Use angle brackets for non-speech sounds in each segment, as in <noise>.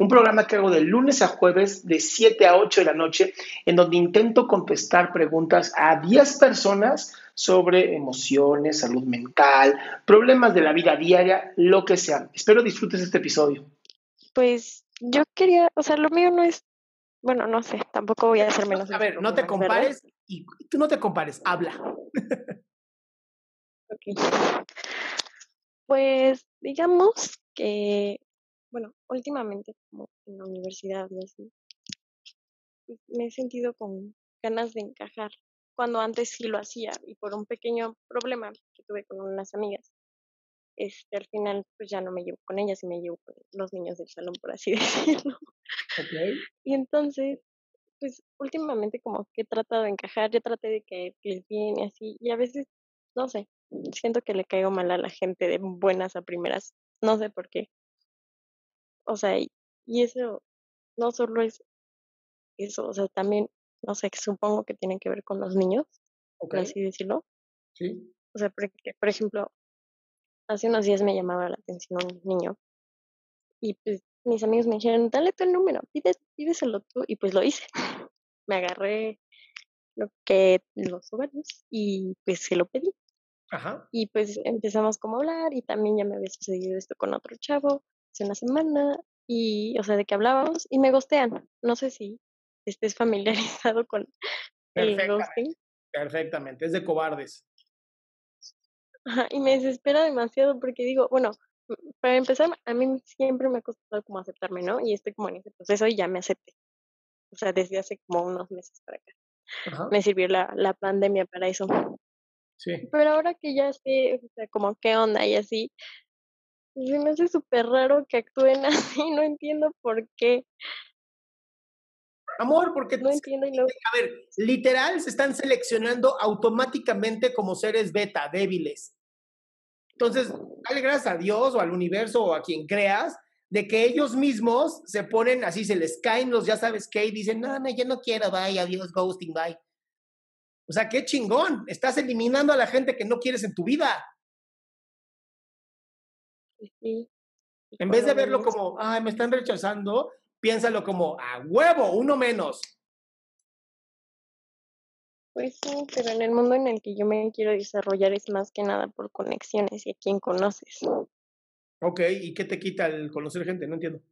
un programa que hago de lunes a jueves de 7 a 8 de la noche, en donde intento contestar preguntas a 10 personas sobre emociones, salud mental, problemas de la vida diaria, lo que sea. Espero disfrutes este episodio. Pues yo quería, o sea, lo mío no es, bueno, no sé, tampoco voy a hacer menos. A ver, no te compares y tú no te compares, habla. ok. Pues digamos que, bueno, últimamente como en la universidad y así, pues, me he sentido con ganas de encajar, cuando antes sí lo hacía y por un pequeño problema que tuve con unas amigas, este, al final pues ya no me llevo con ellas y me llevo con los niños del salón, por así <laughs> decirlo. Okay. Y entonces, pues últimamente como que he tratado de encajar, yo traté de que les bien y así, y a veces, no sé, siento que le caigo mal a la gente de buenas a primeras, no sé por qué. O sea, y, eso no solo es eso, o sea, también, no sé, supongo que tiene que ver con los niños, por así decirlo. sí. O sea, porque, por ejemplo, hace unos días me llamaba la atención un niño y pues mis amigos me dijeron, dale el número, pide, pídeselo tú, y pues lo hice. <laughs> Me agarré lo que los ovarios y pues se lo pedí. Ajá. Y pues empezamos como a hablar y también ya me había sucedido esto con otro chavo hace una semana y, o sea, de que hablábamos y me gostean. No sé si estés <laughs> familiarizado con el ghosting. Perfectamente, es de cobardes. Ajá, y me desespera demasiado porque digo, bueno, para empezar, a mí siempre me ha costado como aceptarme, ¿no? Y estoy como en ese proceso y ya me acepté. O sea, desde hace como unos meses para acá. Ajá. Me sirvió la, la pandemia para eso. Sí. Pero ahora que ya sé, o sea, como qué onda y así, se me hace súper raro que actúen <laughs> así, no entiendo por qué, Amor, porque no entiendo no, A ver, literal se están seleccionando automáticamente como seres beta, débiles. Entonces, dale gracias a Dios o al universo o a quien creas de que ellos mismos se ponen así, se les caen los ya sabes qué y dicen, no, no, yo no quiero, bye, adiós, ghosting, bye. O sea, qué chingón, estás eliminando a la gente que no quieres en tu vida. Sí, En vez de lo verlo como, ay, me están rechazando, piénsalo como, a huevo, uno menos. pues sí, pero en el mundo en el que yo me quiero desarrollar es más que nada por conexiones y a quién conoces. Ok, ¿y qué te quita el conocer gente? No entiendo.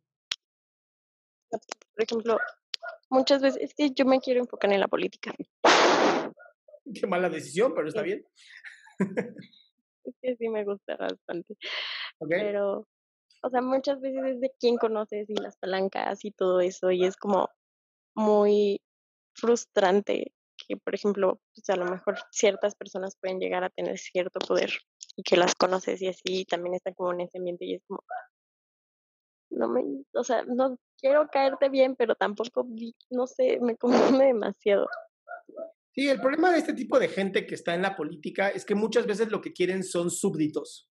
Por ejemplo, muchas veces, es que yo me quiero enfocar en la política. Qué mala decisión, pero está Sí. bien. <laughs> Es que sí me gusta bastante. Pero, o sea, muchas veces es de quién conoces y las palancas y todo eso, y es como muy frustrante que, por ejemplo, pues a lo mejor ciertas personas pueden llegar a tener cierto poder y que las conoces y así y también está como en ese ambiente y es como, no me, o sea, no quiero caerte bien, pero tampoco, no sé, me confunde demasiado. Sí, el problema de este tipo de gente que está en la política es que muchas veces lo que quieren son súbditos.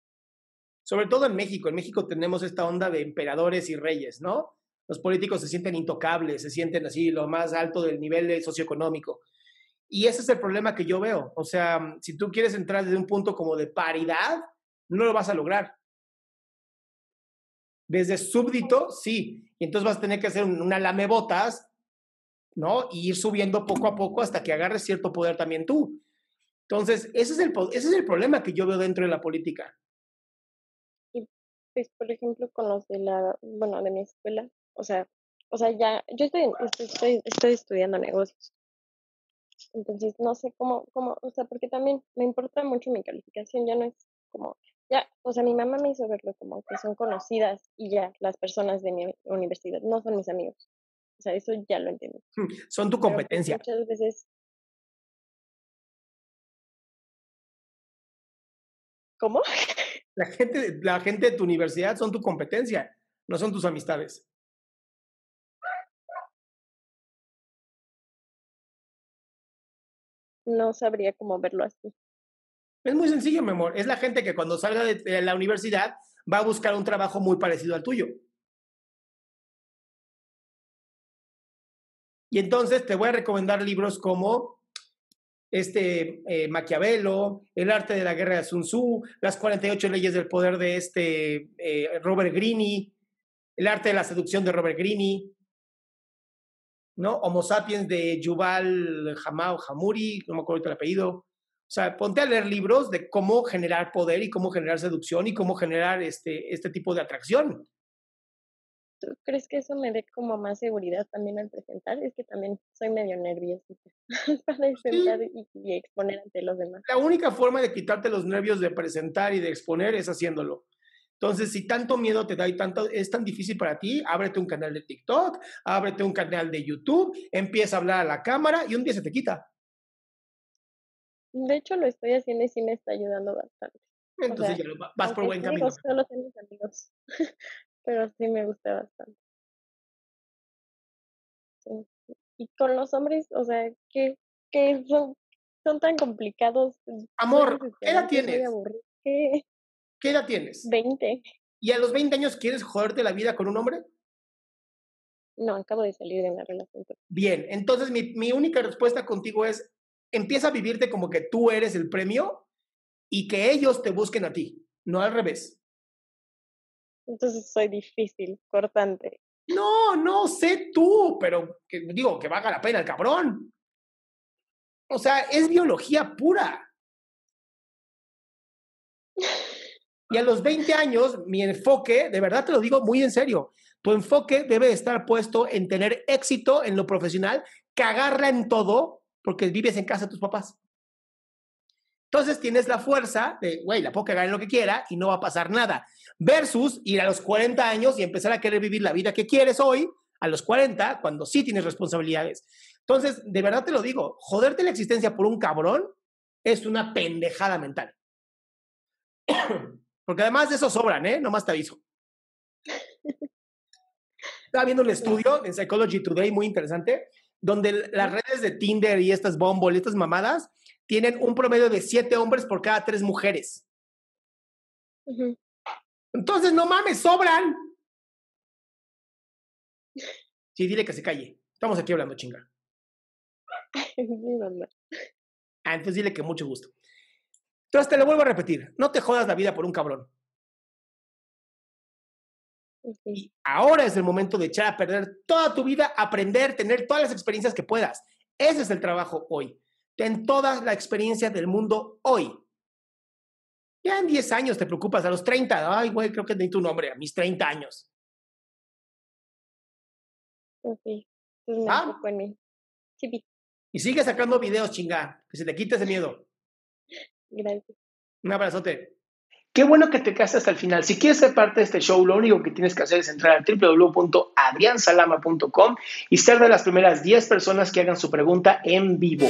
Sobre todo en México. En México tenemos esta onda de emperadores y reyes, ¿no? Los políticos se sienten intocables, se sienten así lo más alto del nivel socioeconómico. Y ese es el problema que yo veo. O sea, si tú quieres entrar desde un punto como de paridad, no lo vas a lograr. Desde súbdito, sí. Y entonces vas a tener que hacer una lamebotas, ¿no? Y ir subiendo poco a poco hasta que agarres cierto poder también tú. Entonces, ese es el, ese es el problema que yo veo dentro de la política. Pues, por ejemplo, con los de la, bueno, de mi escuela, o sea, o sea, ya, yo estoy, estoy, estoy estudiando negocios. Entonces, no sé cómo, cómo, o sea, porque también me importa mucho mi calificación, ya no es como, ya, o sea, mi mamá me hizo verlo como que son conocidas y ya las personas de mi universidad no son mis amigos. O sea, eso ya lo entiendo. Son tu pues, competencia. muchas veces. ¿Cómo? <laughs> La gente, la gente de tu universidad son tu competencia, no son tus amistades. No sabría cómo verlo así. Es muy sencillo, mi amor. Es la gente que cuando salga de la universidad va a buscar un trabajo muy parecido al tuyo. Y entonces te voy a recomendar libros como este eh, Maquiavelo, El arte de la guerra de Sun Tzu, Las 48 leyes del poder de este eh, Robert Greene, El arte de la seducción de Robert Greene, ¿no? Homo sapiens de Yuval Hamao Hamuri, no me acuerdo el apellido. O sea, ponte a leer libros de cómo generar poder y cómo generar seducción y cómo generar este, este tipo de atracción. ¿Tú crees que eso me dé como más seguridad también al presentar? Es que también soy medio nerviosa <laughs> para presentar y, exponer ante los demás. La única forma de quitarte los nervios de presentar y de exponer es haciéndolo. Entonces, si tanto miedo te da y tanto es tan difícil para ti, ábrete un canal de TikTok, ábrete un canal de YouTube, empieza a hablar a la cámara y un día se te quita. De hecho, lo estoy haciendo y sí me está ayudando bastante. Entonces ya vas por buen camino. Solo mis amigos, <laughs> pero sí me gusta bastante. Y con los hombres, o sea, que, que son, son tan complicados. Amor, ¿qué edad tienes? ¿Qué? ¿Qué edad tienes? 20. ¿Y a los 20 años quieres joderte la vida con un hombre? No, acabo de salir de una relación. Bien, entonces mi, mi única respuesta contigo es, empieza a vivirte como que tú eres el premio y que ellos te busquen a ti, no al revés. Entonces soy difícil, cortante. No, no, sé tú, pero que, digo, que valga la pena el cabrón. O sea, es biología pura. Y a los 20 años, mi enfoque, de verdad te lo digo muy en serio, tu enfoque debe estar puesto en tener éxito en lo profesional, cagarla en todo porque vives en casa de tus papás. Entonces tienes la fuerza de, güey, la puedo cagar en lo que quiera y no va a pasar nada. Versus ir a los 40 años y empezar a querer vivir la vida que quieres hoy, a los 40, cuando sí tienes responsabilidades. Entonces, de verdad te lo digo, joderte la existencia por un cabrón es una pendejada mental. <coughs> Porque además de eso sobran, ¿eh? Nomás te aviso. Estaba viendo un estudio en Psychology Today muy interesante donde las redes de Tinder y estas Bumble y estas mamadas tienen un promedio de siete hombres por cada tres mujeres. Entonces, no mames, sobran. Sí, dile que se calle. Estamos aquí hablando chinga. <laughs> ah, entonces dile que mucho gusto. Entonces te lo vuelvo a repetir. No te jodas la vida por un cabrón. Y ahora es el momento de echar a perder toda tu vida, aprender, tener todas las experiencias que puedas. Ese es el trabajo hoy. Ten toda la experiencia del mundo hoy. Ya en 10 años te preocupas, a los 30, ay, güey, creo que necesito un nombre, a mis 30 años. Ok, ¿Ah? Y sigue sacando videos, chinga, que se te quite ese miedo. Gracias. Un abrazote. Qué bueno que te quedaste hasta el final. Si quieres ser parte de este show, lo único que tienes que hacer es entrar a www.adriansalama.com y ser de las primeras 10 personas que hagan su pregunta en vivo.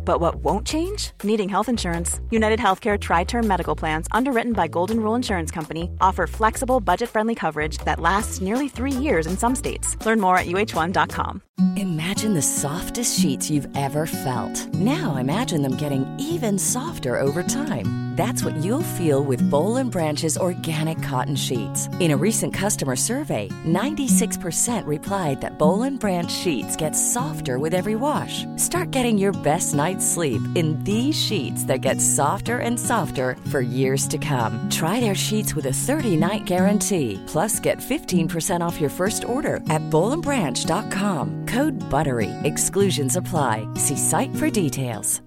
But what won't change? Needing health insurance. United Healthcare Tri Term Medical Plans, underwritten by Golden Rule Insurance Company, offer flexible, budget friendly coverage that lasts nearly three years in some states. Learn more at uh1.com. Imagine the softest sheets you've ever felt. Now imagine them getting even softer over time. That's what you'll feel with Bowl and Branch's organic cotton sheets. In a recent customer survey, 96% replied that Bowl and Branch sheets get softer with every wash. Start getting your best night's sleep in these sheets that get softer and softer for years to come. Try their sheets with a 30-night guarantee. Plus, get 15% off your first order at bowlandbranch.com. Code BUTTERY. Exclusions apply. See site for details.